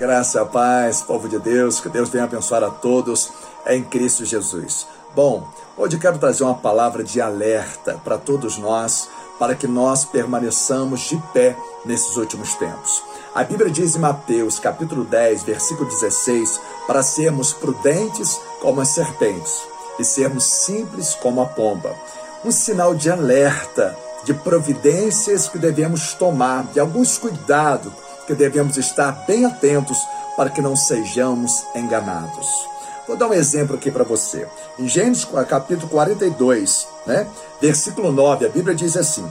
Graça, paz, povo de Deus, que Deus venha abençoar a todos em Cristo Jesus. Bom, hoje quero trazer uma palavra de alerta para todos nós, para que nós permaneçamos de pé nesses últimos tempos. A Bíblia diz em Mateus, capítulo 10, versículo 16, para sermos prudentes como as serpentes e sermos simples como a pomba. Um sinal de alerta, de providências que devemos tomar, de alguns cuidados que devemos estar bem atentos para que não sejamos enganados. Vou dar um exemplo aqui para você. Em Gênesis capítulo 42, né, versículo 9, a Bíblia diz assim: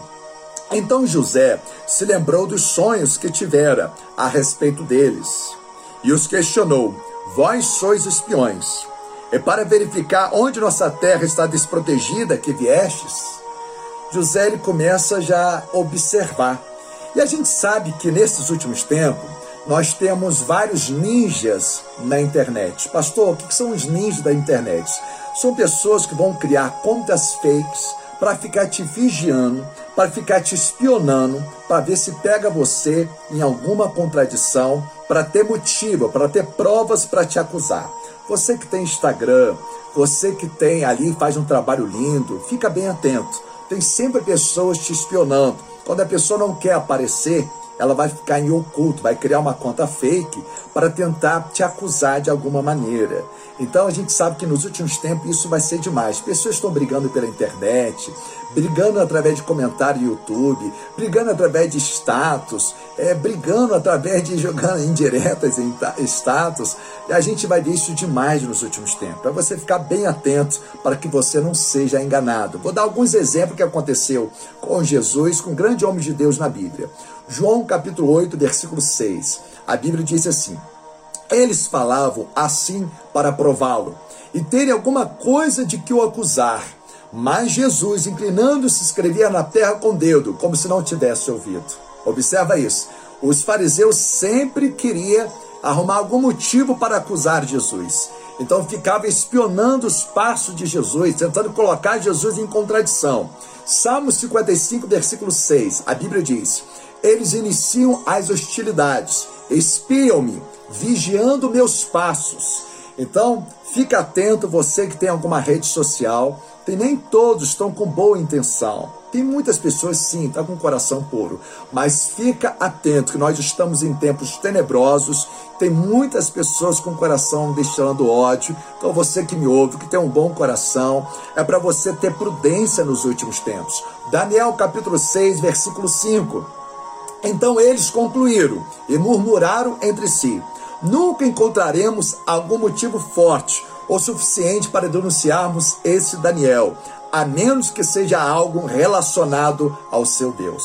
Então José se lembrou dos sonhos que tivera a respeito deles e os questionou: Vós sois espiões. É para verificar onde nossa terra está desprotegida que viestes? José ele começa já a observar e a gente sabe que nesses últimos tempos nós temos vários ninjas na internet. Pastor, o que são os ninjas da internet? São pessoas que vão criar contas fakes para ficar te vigiando, para ficar te espionando, para ver se pega você em alguma contradição, para ter motivo, para ter provas para te acusar. Você que tem Instagram, você que tem ali, faz um trabalho lindo, fica bem atento. Tem sempre pessoas te espionando quando a pessoa não quer aparecer, ela vai ficar em oculto, vai criar uma conta fake para tentar te acusar de alguma maneira. Então a gente sabe que nos últimos tempos isso vai ser demais. Pessoas estão brigando pela internet, brigando através de comentário no YouTube, brigando através de status, é, brigando através de jogando indiretas em status. A gente vai ver isso demais nos últimos tempos. Para você ficar bem atento para que você não seja enganado. Vou dar alguns exemplos que aconteceu com Jesus, com um grande homem de Deus na Bíblia. João capítulo 8, versículo 6. A Bíblia diz assim: eles falavam assim para prová-lo e terem alguma coisa de que o acusar. Mas Jesus, inclinando-se, escrevia na terra com o dedo, como se não tivesse ouvido. Observa isso. Os fariseus sempre queriam arrumar algum motivo para acusar Jesus. Então ficava espionando os passos de Jesus, tentando colocar Jesus em contradição. Salmo 55, versículo 6, a Bíblia diz: Eles iniciam as hostilidades, espiam-me, vigiando meus passos. Então, fica atento você que tem alguma rede social, tem nem todos estão com boa intenção. Tem muitas pessoas sim, estão tá com o coração puro, mas fica atento que nós estamos em tempos tenebrosos. Tem muitas pessoas com o coração destilando ódio. Então você que me ouve, que tem um bom coração, é para você ter prudência nos últimos tempos. Daniel capítulo 6, versículo 5. Então eles concluíram e murmuraram entre si: Nunca encontraremos algum motivo forte o suficiente para denunciarmos esse Daniel, a menos que seja algo relacionado ao seu Deus.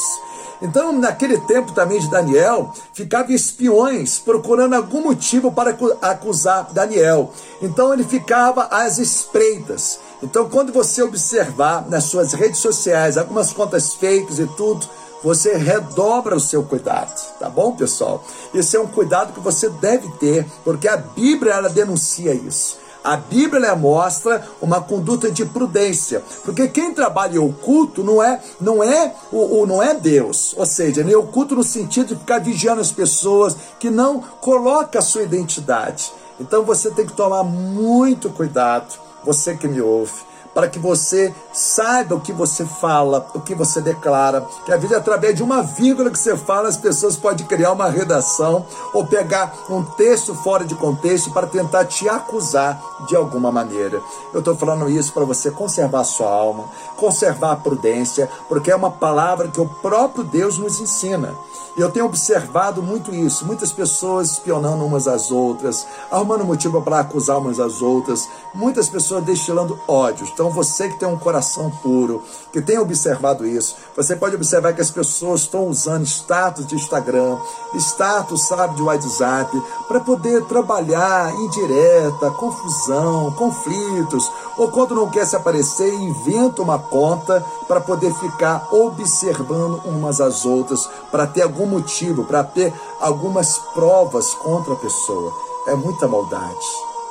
Então, naquele tempo também de Daniel, ficavam espiões procurando algum motivo para acusar Daniel. Então, ele ficava às espreitas. Então, quando você observar nas suas redes sociais algumas contas fakes e tudo, você redobra o seu cuidado, tá bom, pessoal? Esse é um cuidado que você deve ter, porque a Bíblia ela denuncia isso. A Bíblia mostra uma conduta de prudência, porque quem trabalha oculto não é não é o, o não é Deus, ou seja, nem oculto no sentido de ficar vigiando as pessoas que não coloca a sua identidade. Então você tem que tomar muito cuidado, você que me ouve para que você saiba o que você fala, o que você declara. Que a vida, através de uma vírgula que você fala, as pessoas podem criar uma redação ou pegar um texto fora de contexto para tentar te acusar de alguma maneira. Eu estou falando isso para você conservar a sua alma, conservar a prudência, porque é uma palavra que o próprio Deus nos ensina. Eu tenho observado muito isso, muitas pessoas espionando umas às outras, arrumando motivo para acusar umas às outras, muitas pessoas destilando ódios. Então você que tem um coração puro, que tem observado isso, você pode observar que as pessoas estão usando status de Instagram, status, sabe, de WhatsApp, para poder trabalhar indireta, confusão, conflitos, ou quando não quer se aparecer, inventa uma conta para poder ficar observando umas às outras, para ter algum motivo, para ter algumas provas contra a pessoa. É muita maldade,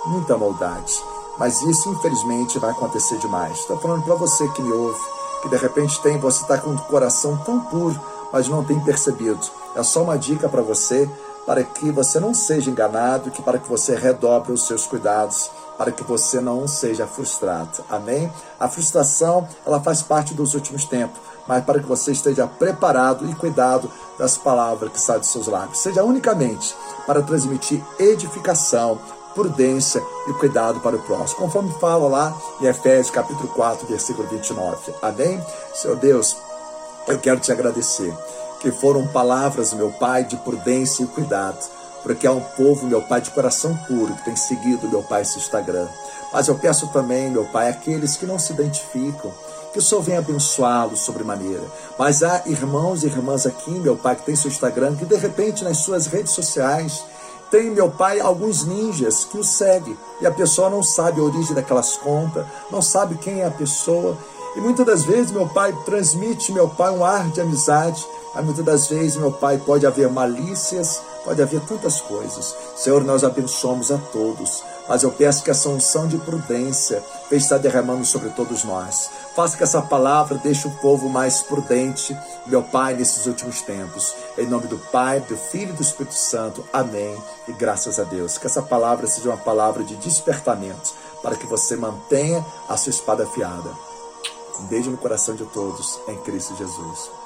muita maldade. Mas isso, infelizmente, vai acontecer demais. Estou falando para você que me ouve, que de repente tem, você está com o coração tão puro, mas não tem percebido. É só uma dica para você. Para que você não seja enganado, que para que você redobre os seus cuidados, para que você não seja frustrado. Amém? A frustração, ela faz parte dos últimos tempos, mas para que você esteja preparado e cuidado das palavras que saem dos seus lábios. Seja unicamente para transmitir edificação, prudência e cuidado para o próximo, conforme fala lá em Efésios capítulo 4, versículo 29. Amém? Senhor Deus, eu quero te agradecer que foram palavras, meu Pai, de prudência e cuidado, porque é um povo, meu Pai, de coração puro, que tem seguido, meu Pai, esse Instagram. Mas eu peço também, meu Pai, aqueles que não se identificam, que o Senhor venha abençoá-los sobremaneira. Mas há irmãos e irmãs aqui, meu Pai, que tem seu Instagram, que de repente nas suas redes sociais tem, meu pai, alguns ninjas que o seguem e a pessoa não sabe a origem daquelas contas, não sabe quem é a pessoa. E muitas das vezes, meu pai, transmite, meu pai, um ar de amizade, mas muitas das vezes, meu pai, pode haver malícias, pode haver tantas coisas. Senhor, nós abençoamos a todos mas eu peço que essa unção de prudência venha estar derramando sobre todos nós. Faça que essa palavra deixe o povo mais prudente, meu Pai, nesses últimos tempos. Em nome do Pai, do Filho e do Espírito Santo. Amém. E graças a Deus. Que essa palavra seja uma palavra de despertamento, para que você mantenha a sua espada afiada. Um beijo no coração de todos, em Cristo Jesus.